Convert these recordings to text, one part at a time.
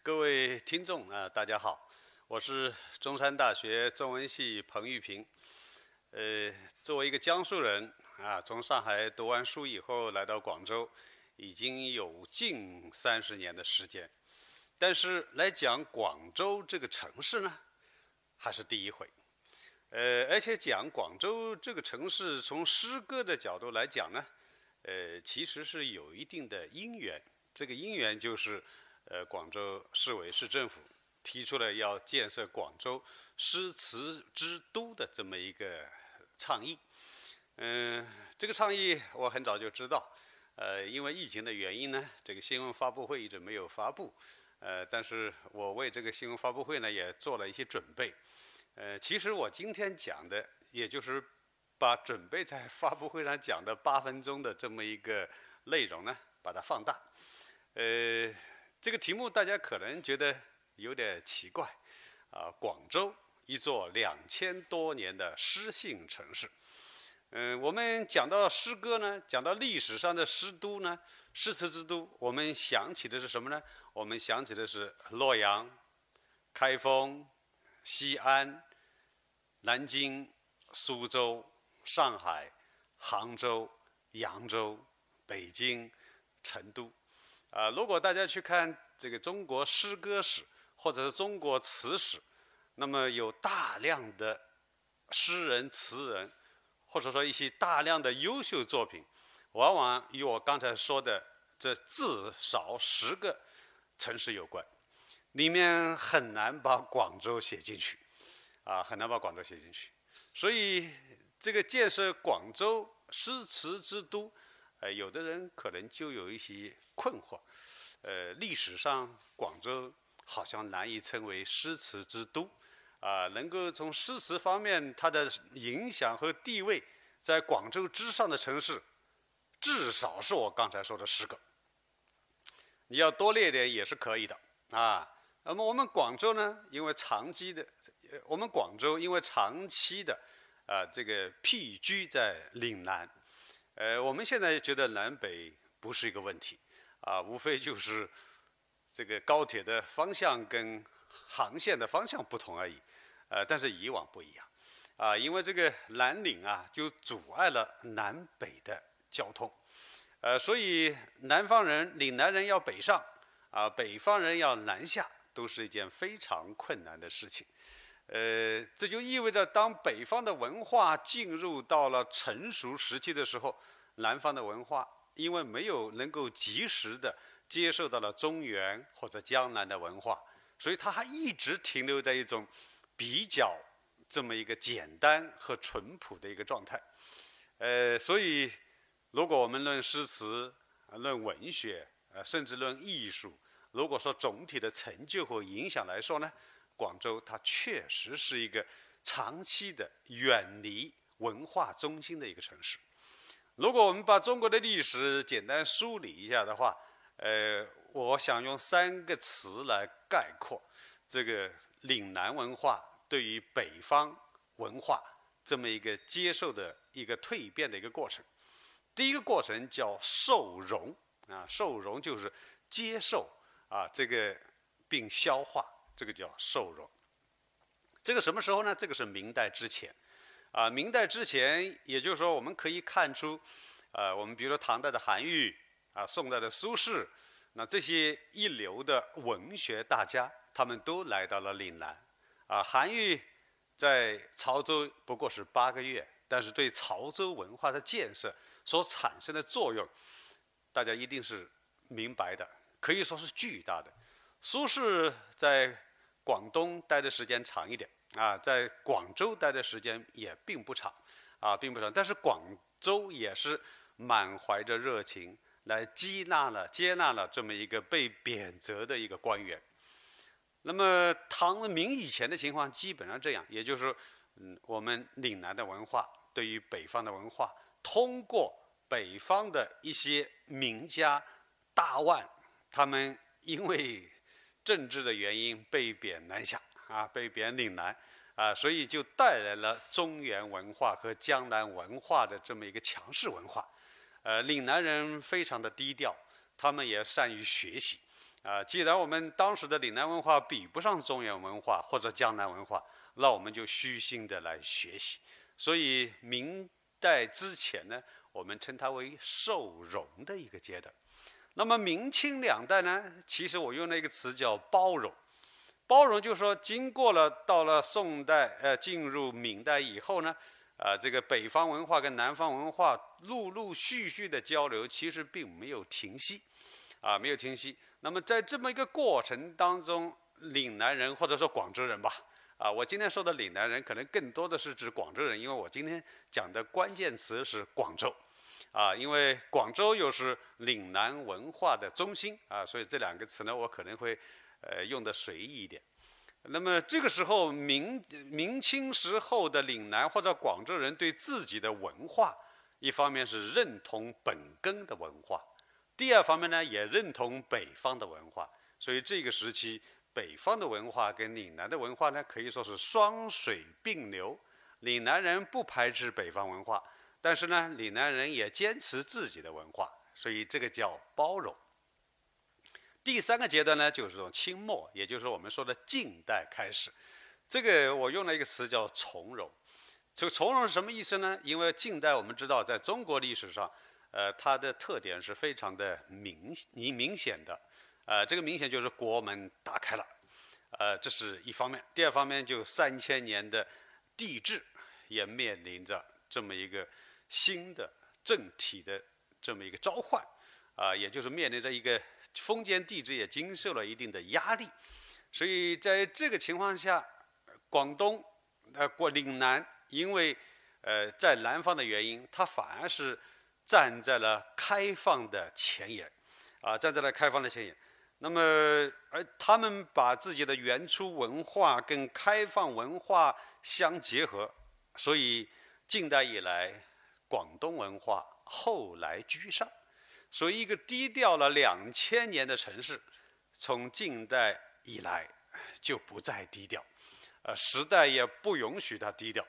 各位听众啊，大家好，我是中山大学中文系彭玉平。呃，作为一个江苏人啊，从上海读完书以后来到广州，已经有近三十年的时间。但是来讲广州这个城市呢，还是第一回。呃，而且讲广州这个城市，从诗歌的角度来讲呢，呃，其实是有一定的因缘。这个因缘就是。呃，广州市委市政府提出了要建设广州诗词之都的这么一个倡议。嗯，这个倡议我很早就知道。呃，因为疫情的原因呢，这个新闻发布会一直没有发布。呃，但是我为这个新闻发布会呢也做了一些准备。呃，其实我今天讲的，也就是把准备在发布会上讲的八分钟的这么一个内容呢，把它放大。呃。这个题目大家可能觉得有点奇怪，啊，广州一座两千多年的诗性城市，嗯，我们讲到诗歌呢，讲到历史上的诗都呢，诗词之都，我们想起的是什么呢？我们想起的是洛阳、开封、西安、南京、苏州、上海、杭州、扬州、北京、成都。啊，如果大家去看这个中国诗歌史或者是中国词史，那么有大量的诗人、词人，或者说一些大量的优秀作品，往往与我刚才说的这至少十个城市有关，里面很难把广州写进去，啊，很难把广州写进去。所以，这个建设广州诗词之都。呃，有的人可能就有一些困惑，呃，历史上广州好像难以称为诗词之都，啊，能够从诗词方面它的影响和地位在广州之上的城市，至少是我刚才说的十个。你要多列点也是可以的啊。那么我们广州呢，因为长期的，我们广州因为长期的啊这个僻居在岭南。呃，我们现在觉得南北不是一个问题，啊，无非就是这个高铁的方向跟航线的方向不同而已，呃，但是以往不一样，啊，因为这个南岭啊，就阻碍了南北的交通，呃，所以南方人、岭南人要北上，啊，北方人要南下，都是一件非常困难的事情。呃，这就意味着，当北方的文化进入到了成熟时期的时候，南方的文化因为没有能够及时的接受到了中原或者江南的文化，所以它还一直停留在一种比较这么一个简单和淳朴的一个状态。呃，所以如果我们论诗词、论文学，呃，甚至论艺术，如果说总体的成就和影响来说呢？广州，它确实是一个长期的远离文化中心的一个城市。如果我们把中国的历史简单梳理一下的话，呃，我想用三个词来概括这个岭南文化对于北方文化这么一个接受的一个蜕变的一个过程。第一个过程叫受容啊，受容就是接受啊，这个并消化。这个叫瘦弱。这个什么时候呢？这个是明代之前，啊，明代之前，也就是说，我们可以看出，呃，我们比如说唐代的韩愈，啊，宋代的苏轼，那这些一流的文学大家，他们都来到了岭南。啊，韩愈在潮州不过是八个月，但是对潮州文化的建设所产生的作用，大家一定是明白的，可以说是巨大的。苏轼在广东待的时间长一点啊，在广州待的时间也并不长，啊，并不长。但是广州也是满怀着热情来接纳了、接纳了这么一个被贬谪的一个官员。那么唐明以前的情况基本上这样，也就是，嗯，我们岭南的文化对于北方的文化，通过北方的一些名家大腕，他们因为政治的原因被贬南下啊，被贬岭南啊，所以就带来了中原文化和江南文化的这么一个强势文化。呃，岭南人非常的低调，他们也善于学习，啊，既然我们当时的岭南文化比不上中原文化或者江南文化，那我们就虚心的来学习。所以明代之前呢，我们称它为受容的一个阶段。那么明清两代呢，其实我用了一个词叫包容。包容就是说，经过了到了宋代，呃，进入明代以后呢，啊，这个北方文化跟南方文化陆陆续续的交流，其实并没有停息，啊，没有停息。那么在这么一个过程当中，岭南人或者说广州人吧，啊，我今天说的岭南人，可能更多的是指广州人，因为我今天讲的关键词是广州。啊，因为广州又是岭南文化的中心啊，所以这两个词呢，我可能会呃用的随意一点。那么这个时候，明明清时候的岭南或者广州人对自己的文化，一方面是认同本根的文化，第二方面呢也认同北方的文化，所以这个时期北方的文化跟岭南的文化呢可以说是双水并流，岭南人不排斥北方文化。但是呢，岭南人也坚持自己的文化，所以这个叫包容。第三个阶段呢，就是从清末，也就是我们说的近代开始，这个我用了一个词叫从容。这个从容是什么意思呢？因为近代我们知道，在中国历史上，呃，它的特点是非常的明明明显的，呃，这个明显就是国门打开了，呃，这是一方面。第二方面，就三千年的帝制也面临着这么一个。新的政体的这么一个召唤，啊，也就是面临着一个封建帝制也经受了一定的压力，所以在这个情况下，广东呃过岭南，因为呃在南方的原因，它反而是站在了开放的前沿，啊，站在了开放的前沿。那么而他们把自己的原初文化跟开放文化相结合，所以近代以来。广东文化后来居上，所以一个低调了两千年的城市，从近代以来就不再低调，呃，时代也不允许它低调，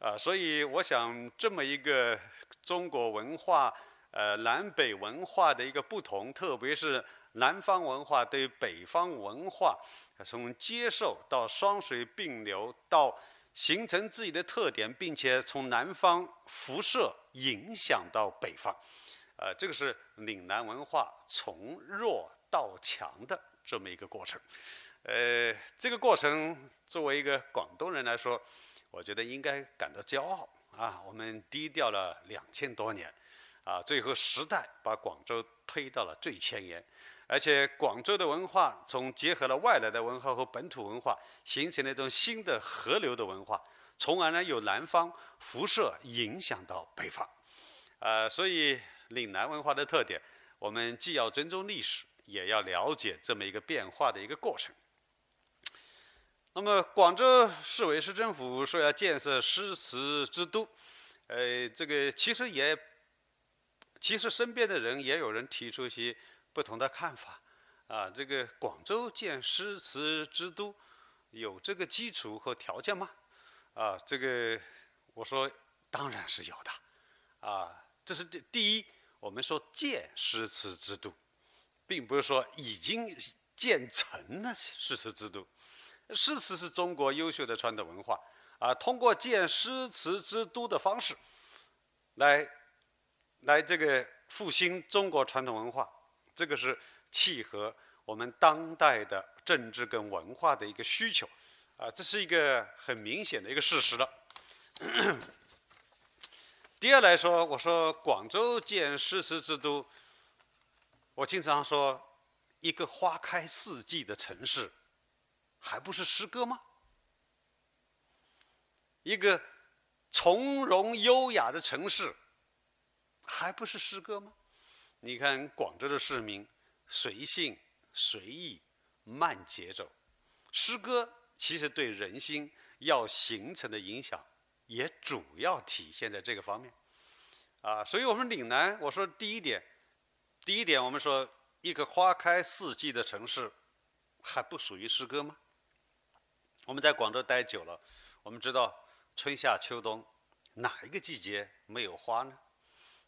啊，所以我想这么一个中国文化，呃，南北文化的一个不同，特别是南方文化对北方文化从接受到双水并流到。形成自己的特点，并且从南方辐射影响到北方，呃，这个是岭南文化从弱到强的这么一个过程。呃，这个过程作为一个广东人来说，我觉得应该感到骄傲啊！我们低调了两千多年，啊，最后时代把广州推到了最前沿。而且广州的文化从结合了外来的文化和本土文化，形成了一种新的河流的文化，从而呢由南方辐射影响到北方，呃，所以岭南文化的特点，我们既要尊重历史，也要了解这么一个变化的一个过程。那么广州市委市政府说要建设诗词之都，呃，这个其实也，其实身边的人也有人提出一些。不同的看法，啊，这个广州建诗词之都，有这个基础和条件吗？啊，这个我说当然是有的，啊，这是第第一，我们说建诗词之都，并不是说已经建成了诗词之都，诗词是中国优秀的传统文化，啊，通过建诗词之都的方式，来，来这个复兴中国传统文化。这个是契合我们当代的政治跟文化的一个需求，啊，这是一个很明显的一个事实了。第二来说，我说广州建诗词之都，我经常说，一个花开四季的城市，还不是诗歌吗？一个从容优雅的城市，还不是诗歌吗？你看广州的市民，随性、随意、慢节奏，诗歌其实对人心要形成的影响，也主要体现在这个方面。啊，所以我们岭南，我说第一点，第一点，我们说一个花开四季的城市，还不属于诗歌吗？我们在广州待久了，我们知道春夏秋冬哪一个季节没有花呢？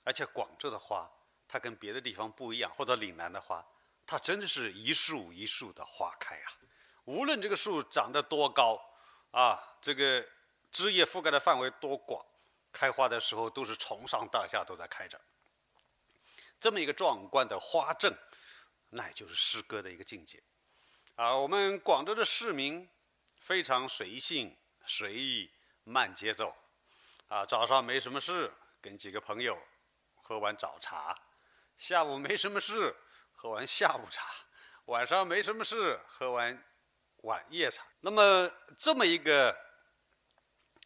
而且广州的花。它跟别的地方不一样，或者岭南的花，它真的是一树一树的花开啊！无论这个树长得多高，啊，这个枝叶覆盖的范围多广，开花的时候都是从上到下都在开着。这么一个壮观的花阵，那也就是诗歌的一个境界。啊，我们广州的市民非常随性、随意、慢节奏。啊，早上没什么事，跟几个朋友喝完早茶；下午没什么事，喝完下午茶；晚上没什么事，喝完晚夜茶。那么，这么一个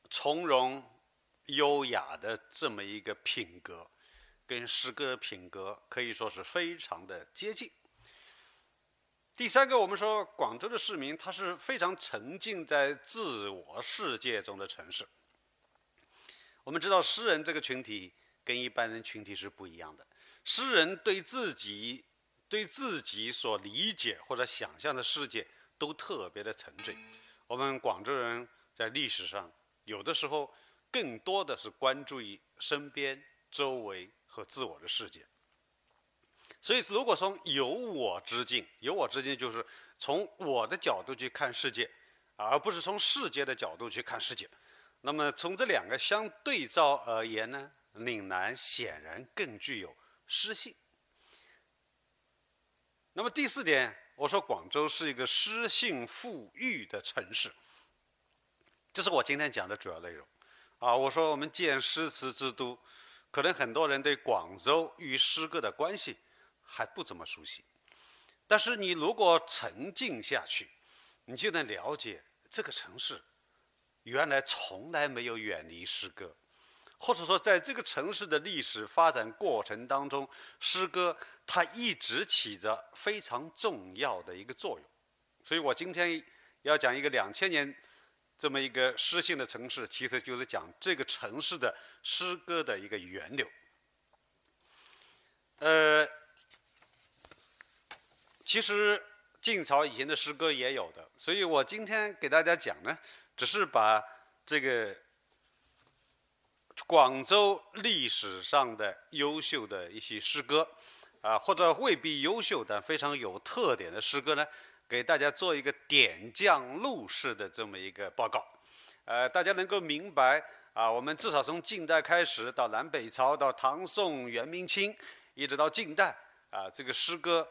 从容、优雅的这么一个品格，跟诗歌品格可以说是非常的接近。第三个，我们说广州的市民，他是非常沉浸在自我世界中的城市。我们知道，诗人这个群体跟一般人群体是不一样的。诗人对自己、对自己所理解或者想象的世界都特别的沉醉。我们广州人在历史上有的时候更多的是关注于身边、周围和自我的世界。所以，如果从有我之境，有我之境就是从我的角度去看世界，而不是从世界的角度去看世界。那么从这两个相对照而言呢，岭南显然更具有诗性。那么第四点，我说广州是一个诗性富裕的城市，这是我今天讲的主要内容。啊，我说我们建诗词之都，可能很多人对广州与诗歌的关系还不怎么熟悉，但是你如果沉浸下去，你就能了解这个城市。原来从来没有远离诗歌，或者说，在这个城市的历史发展过程当中，诗歌它一直起着非常重要的一个作用。所以我今天要讲一个两千年这么一个诗性的城市，其实就是讲这个城市的诗歌的一个源流。呃，其实晋朝以前的诗歌也有的，所以我今天给大家讲呢。只是把这个广州历史上的优秀的一些诗歌，啊，或者未必优秀但非常有特点的诗歌呢，给大家做一个点将入式的这么一个报告，呃，大家能够明白啊，我们至少从近代开始到南北朝到唐宋元明清，一直到近代啊，这个诗歌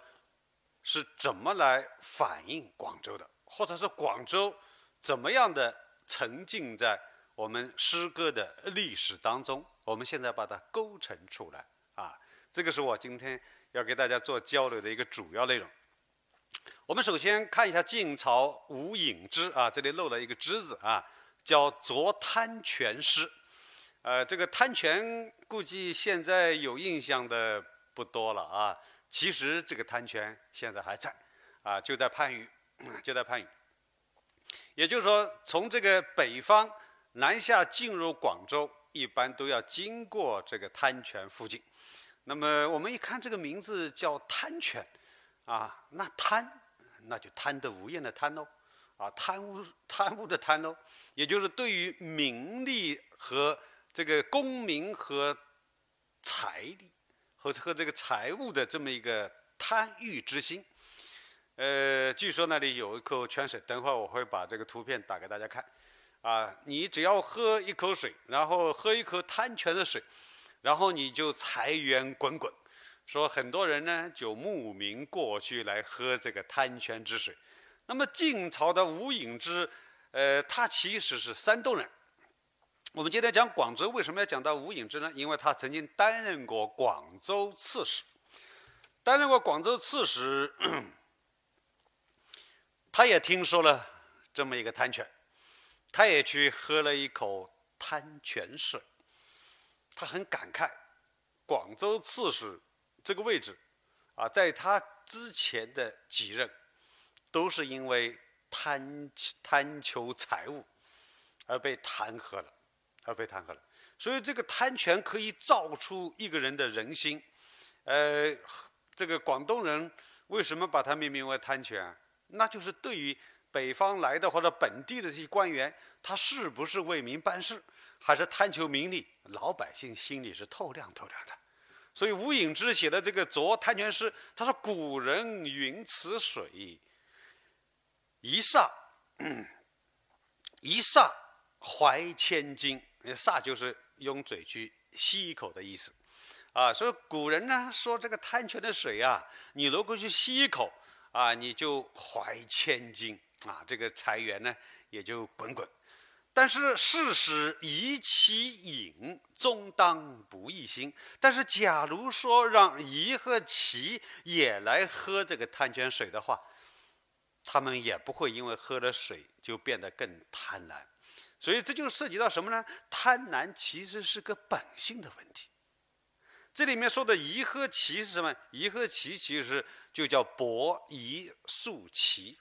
是怎么来反映广州的，或者是广州。怎么样的沉浸在我们诗歌的历史当中？我们现在把它构成出来啊！这个是我今天要给大家做交流的一个主要内容。我们首先看一下晋朝吴隐之啊，这里漏了一个之字啊，叫作贪泉诗。呃，这个贪泉估计现在有印象的不多了啊。其实这个贪泉现在还在啊，就在番禺，就在番禺。也就是说，从这个北方南下进入广州，一般都要经过这个滩泉附近。那么我们一看这个名字叫滩泉，啊，那贪，那就贪得无厌的贪喽，啊，贪污 贪污的贪喽，也就是对于名利和这个功名和财力和和这个财物的这么一个贪欲之心。呃，据说那里有一口泉水，等会儿我会把这个图片打给大家看。啊，你只要喝一口水，然后喝一口贪泉的水，然后你就财源滚滚。说很多人呢就慕名过去来喝这个贪泉之水。那么晋朝的吴隐之，呃，他其实是山东人。我们今天讲广州，为什么要讲到吴隐之呢？因为他曾经担任过广州刺史，担任过广州刺史。他也听说了这么一个贪泉，他也去喝了一口滩泉水，他很感慨，广州刺史这个位置，啊，在他之前的几任，都是因为贪贪求财物而被弹劾了，而被弹劾了。所以这个贪泉可以造出一个人的人心，呃，这个广东人为什么把它命名为贪泉？那就是对于北方来的或者本地的这些官员，他是不是为民办事，还是贪求名利？老百姓心里是透亮透亮的，所以吴隐之写的这个《酌贪泉诗》，他说：“古人云此水，一霎，一霎怀千金。霎就是用嘴去吸一口的意思。啊，所以古人呢说这个贪泉的水啊，你如果去吸一口啊，你就怀千金啊，这个财源呢也就滚滚。”但是事实宜其饮，终当不亦心。但是假如说让宜和其也来喝这个贪泉水的话，他们也不会因为喝了水就变得更贪婪。所以这就涉及到什么呢？贪婪其实是个本性的问题。这里面说的宜和其是什么？宜和其其实就叫伯夷叔齐。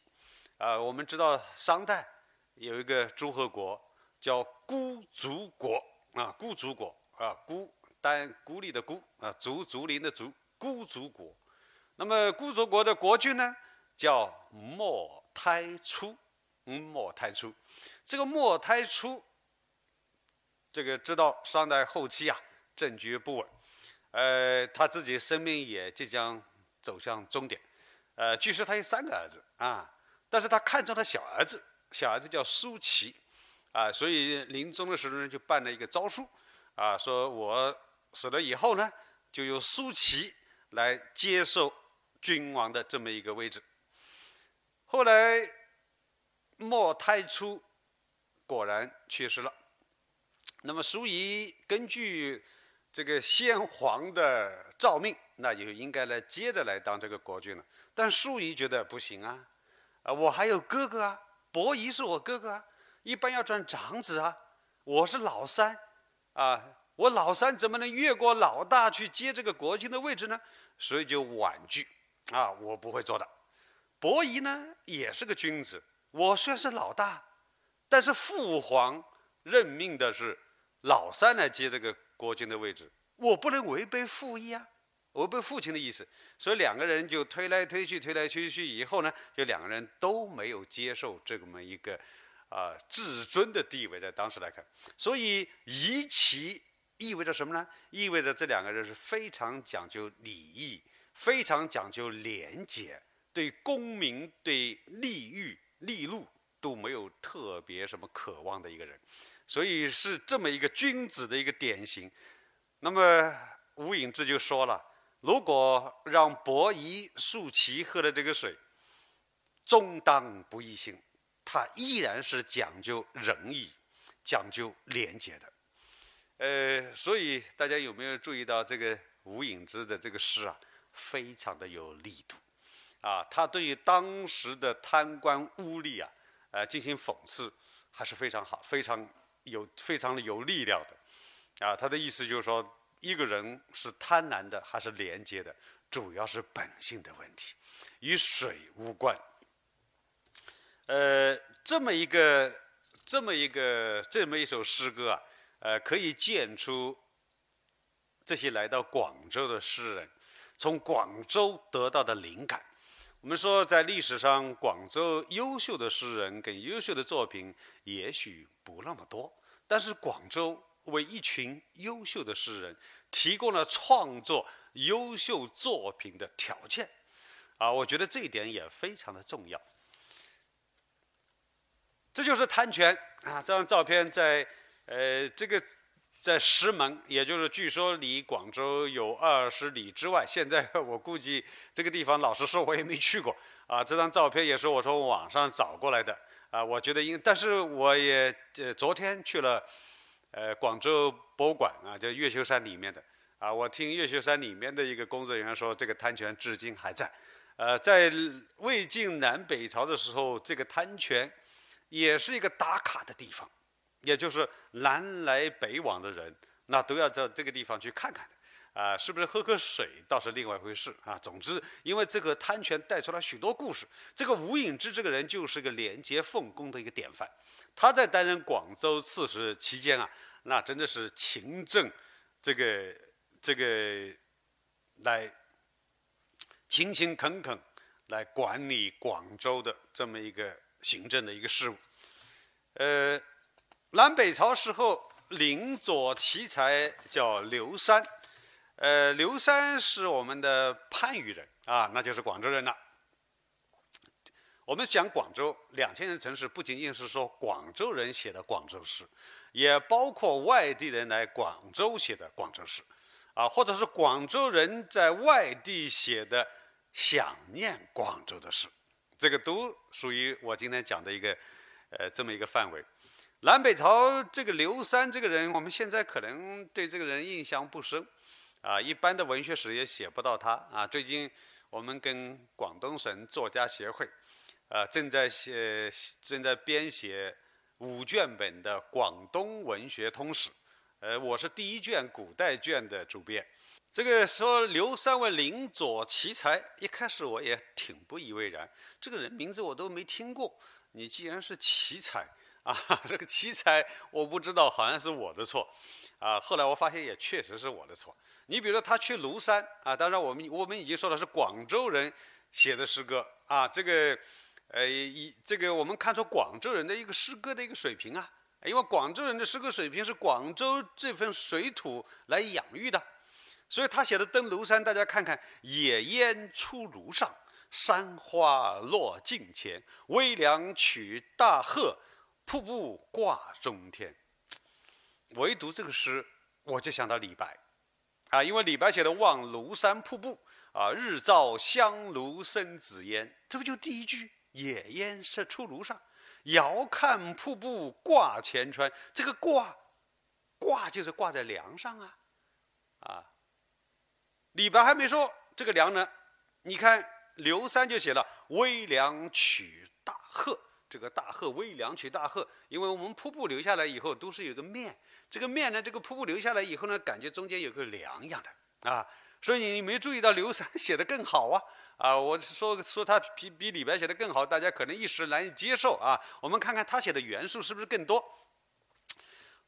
啊，我们知道商代。有一个诸侯国叫孤竹国啊，孤竹国啊，孤单孤立的孤啊，竹竹林的竹，孤竹国。那么孤竹国的国君呢，叫莫胎初，嗯，莫胎初。这个莫胎初，这个知道商代后期啊，政局不稳，呃，他自己生命也即将走向终点，呃，据说他有三个儿子啊，但是他看中他小儿子。小儿子叫苏齐，啊，所以临终的时候呢，就办了一个诏书，啊，说我死了以后呢，就由苏齐来接受君王的这么一个位置。后来莫太初果然去世了，那么苏仪根据这个先皇的诏命，那就应该来接着来当这个国君了。但苏仪觉得不行啊，啊，我还有哥哥啊。伯夷是我哥哥啊，一般要转长子啊。我是老三，啊，我老三怎么能越过老大去接这个国君的位置呢？所以就婉拒，啊，我不会做的。伯夷呢也是个君子，我虽然是老大，但是父皇任命的是老三来接这个国君的位置，我不能违背父意啊。违背父亲的意思，所以两个人就推来推去，推来推去以后呢，就两个人都没有接受这么一个啊至尊的地位，在当时来看，所以夷其意味着什么呢？意味着这两个人是非常讲究礼义，非常讲究廉洁，对功名、对利欲、利禄都没有特别什么渴望的一个人，所以是这么一个君子的一个典型。那么吴隐之就说了。如果让伯夷叔齐喝的这个水，终当不亦兴，他依然是讲究仁义、讲究廉洁的。呃，所以大家有没有注意到这个吴隐之的这个诗啊，非常的有力度，啊，他对于当时的贪官污吏啊，呃，进行讽刺，还是非常好，非常有，非常的有力量的，啊，他的意思就是说。一个人是贪婪的还是廉洁的，主要是本性的问题，与水无关。呃，这么一个，这么一个，这么一首诗歌啊，呃，可以见出这些来到广州的诗人从广州得到的灵感。我们说，在历史上，广州优秀的诗人跟优秀的作品也许不那么多，但是广州。为一群优秀的诗人提供了创作优秀作品的条件，啊，我觉得这一点也非常的重要。这就是贪泉啊，这张照片在呃这个在石门，也就是据说离广州有二十里之外。现在 我估计这个地方，老实说我也没去过啊。这张照片也是我从网上找过来的啊。我觉得应，但是我也呃昨天去了。呃，广州博物馆啊，就越秀山里面的啊，我听越秀山里面的一个工作人员说，这个滩泉至今还在。呃，在魏晋南北朝的时候，这个滩泉也是一个打卡的地方，也就是南来北往的人，那都要到这个地方去看看的。啊，是不是喝口水倒是另外一回事啊？总之，因为这个贪泉带出了许多故事。这个吴隐之这个人就是个廉洁奉公的一个典范。他在担任广州刺史期间啊，那真的是勤政，这个这个来勤勤恳恳来管理广州的这么一个行政的一个事务。呃，南北朝时候，领左奇才叫刘三。呃，刘三是我们的番禺人啊，那就是广州人了。我们讲广州两千人城市，不仅仅是说广州人写的广州诗，也包括外地人来广州写的广州诗，啊，或者是广州人在外地写的想念广州的诗，这个都属于我今天讲的一个呃这么一个范围。南北朝这个刘三这个人，我们现在可能对这个人印象不深，啊，一般的文学史也写不到他啊。最近我们跟广东省作家协会。啊，正在写，正在编写五卷本的《广东文学通史》，呃，我是第一卷古代卷的主编。这个说刘三为邻左奇才，一开始我也挺不以为然，这个人名字我都没听过。你既然是奇才啊，这个奇才我不知道，好像是我的错啊。后来我发现也确实是我的错。你比如说他去庐山啊，当然我们我们已经说了是广州人写的诗歌啊，这个。呃，一这个我们看出广州人的一个诗歌的一个水平啊，因为广州人的诗歌水平是广州这份水土来养育的，所以他写的《登庐山》，大家看看，野烟出庐上，山花落镜前，微凉取大鹤，瀑布挂中天。唯独这个诗，我就想到李白，啊，因为李白写的《望庐山瀑布》，啊，日照香炉生紫烟，这不就第一句？野烟射出炉上，遥看瀑布挂前川。这个挂，挂就是挂在梁上啊，啊。李白还没说这个梁呢，你看刘三就写了“微凉取大鹤”。这个大鹤，微凉取大鹤，因为我们瀑布流下来以后都是有个面，这个面呢，这个瀑布流下来以后呢，感觉中间有个梁一样的啊。所以你没注意到刘三写的更好啊。啊，我说说他比比李白写的更好，大家可能一时难以接受啊。我们看看他写的元素是不是更多？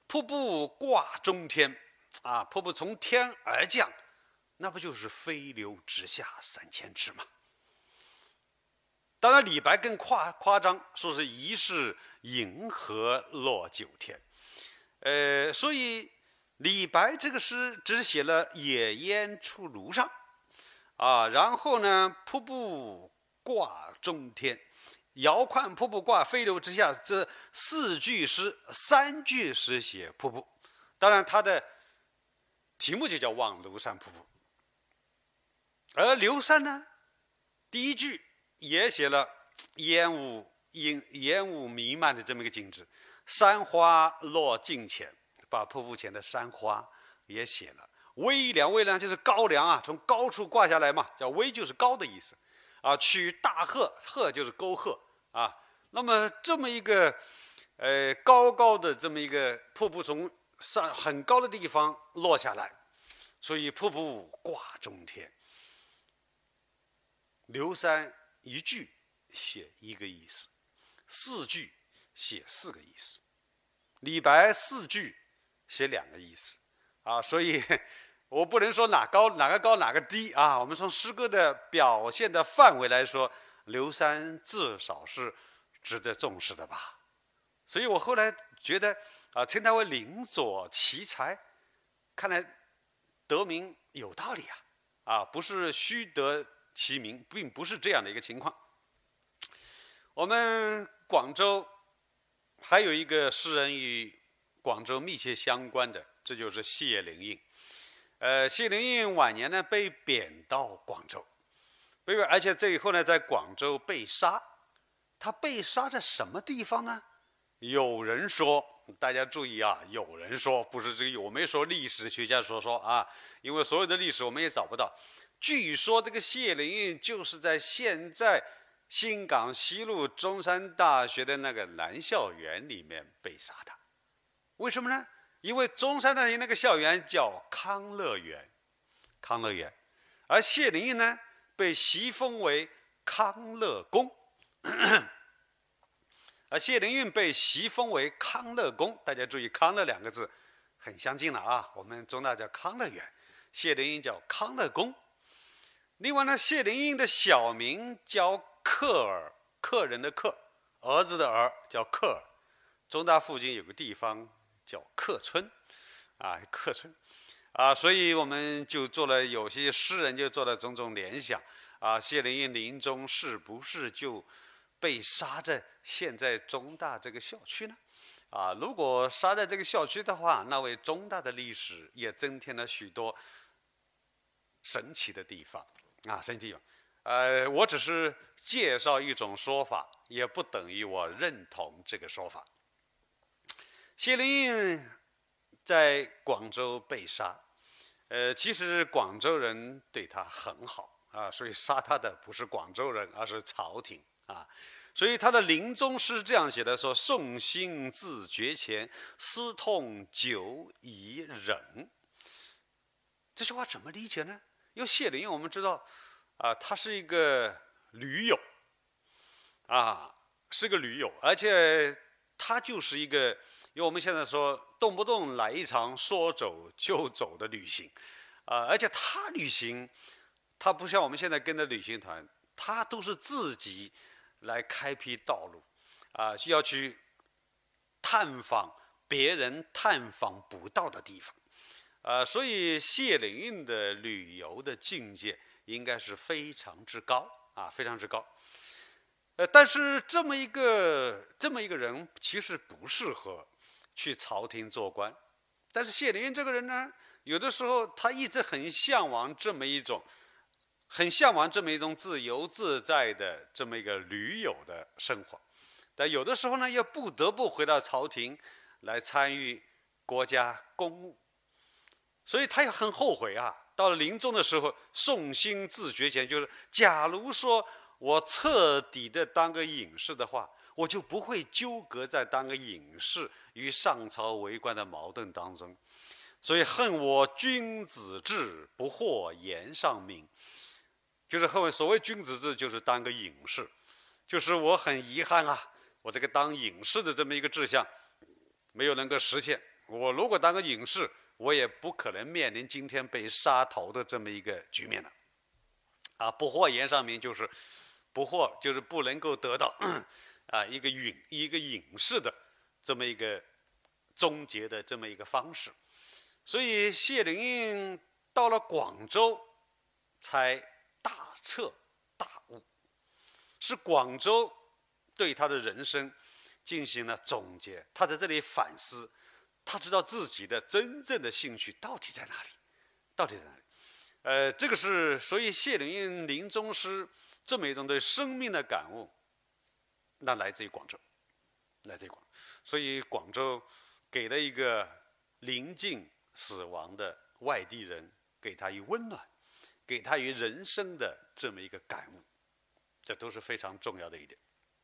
瀑布挂中天，啊，瀑布从天而降，那不就是飞流直下三千尺吗？当然，李白更夸夸张，说是疑是银河落九天。呃，所以李白这个诗只写了野烟出庐上。啊，然后呢？瀑布挂中天，遥看瀑布挂飞流直下。这四句诗，三句诗写瀑布。当然，它的题目就叫《望庐山瀑布》。而刘禅呢，第一句也写了烟雾烟烟雾弥漫的这么一个景致，山花落镜前，把瀑布前的山花也写了。微凉，微凉就是高粱啊，从高处挂下来嘛，叫微就是高的意思，啊，取大鹤，鹤就是沟壑啊。那么这么一个，呃，高高的这么一个瀑布从上很高的地方落下来，所以瀑布挂中天。刘三一句写一个意思，四句写四个意思，李白四句写两个意思，啊，所以。我不能说哪高哪个高哪个低啊！我们从诗歌的表现的范围来说，刘三至少是值得重视的吧。所以我后来觉得啊，称他为邻左奇才，看来得名有道理啊！啊，不是虚得其名，并不是这样的一个情况。我们广州还有一个诗人与广州密切相关的，这就是谢灵运。呃，谢灵运晚年呢被贬到广州，被而且最后呢在广州被杀。他被杀在什么地方呢？有人说，大家注意啊，有人说不是这个，我没说历史学家说说啊，因为所有的历史我们也找不到。据说这个谢灵运就是在现在新港西路中山大学的那个南校园里面被杀的。为什么呢？因为中山大学那个校园叫康乐园，康乐园，而谢灵运呢被袭封为康乐公，而谢灵运被袭封为康乐公。大家注意“康乐”两个字很相近了啊！我们中大叫康乐园，谢灵运叫康乐公。另外呢，谢灵运的小名叫克尔，客人的客，儿子的儿叫克尔。中大附近有个地方。叫客村，啊，客村，啊，所以我们就做了有些诗人就做了种种联想啊，谢灵运临终是不是就被杀在现在中大这个校区呢？啊，如果杀在这个校区的话，那为中大的历史也增添了许多神奇的地方啊，神奇地方。呃，我只是介绍一种说法，也不等于我认同这个说法。谢灵运在广州被杀，呃，其实广州人对他很好啊，所以杀他的不是广州人，而是朝廷啊。所以他的临终诗这样写的：说宋心自绝前，思痛久已忍。这句话怎么理解呢？因为谢灵运我们知道。啊，他是一个驴友，啊，是个驴友，而且他就是一个，因为我们现在说动不动来一场说走就走的旅行，啊，而且他旅行，他不像我们现在跟着旅行团，他都是自己来开辟道路，啊，需要去探访别人探访不到的地方，啊，所以谢灵运的旅游的境界。应该是非常之高啊，非常之高。呃，但是这么一个这么一个人，其实不适合去朝廷做官。但是谢灵运这个人呢，有的时候他一直很向往这么一种，很向往这么一种自由自在的这么一个驴友的生活。但有的时候呢，又不得不回到朝廷来参与国家公务，所以他也很后悔啊。到了临终的时候，宋心自绝前，就是假如说我彻底的当个隐士的话，我就不会纠葛在当个隐士与上朝为官的矛盾当中。所以恨我君子志不获言上名，就是恨所谓君子志，就是当个隐士，就是我很遗憾啊，我这个当隐士的这么一个志向没有能够实现。我如果当个隐士，我也不可能面临今天被杀头的这么一个局面了，啊，不获言上名就是不获，就是不能够得到啊一个隐一个隐士的这么一个终结的这么一个方式，所以谢灵运到了广州才大彻大悟，是广州对他的人生进行了总结，他在这里反思。他知道自己的真正的兴趣到底在哪里，到底在哪里？呃，这个是所以谢灵运临终诗这么一种对生命的感悟，那来自于广州，来自于广，所以广州给了一个临近死亡的外地人，给他以温暖，给他以人生的这么一个感悟，这都是非常重要的一点。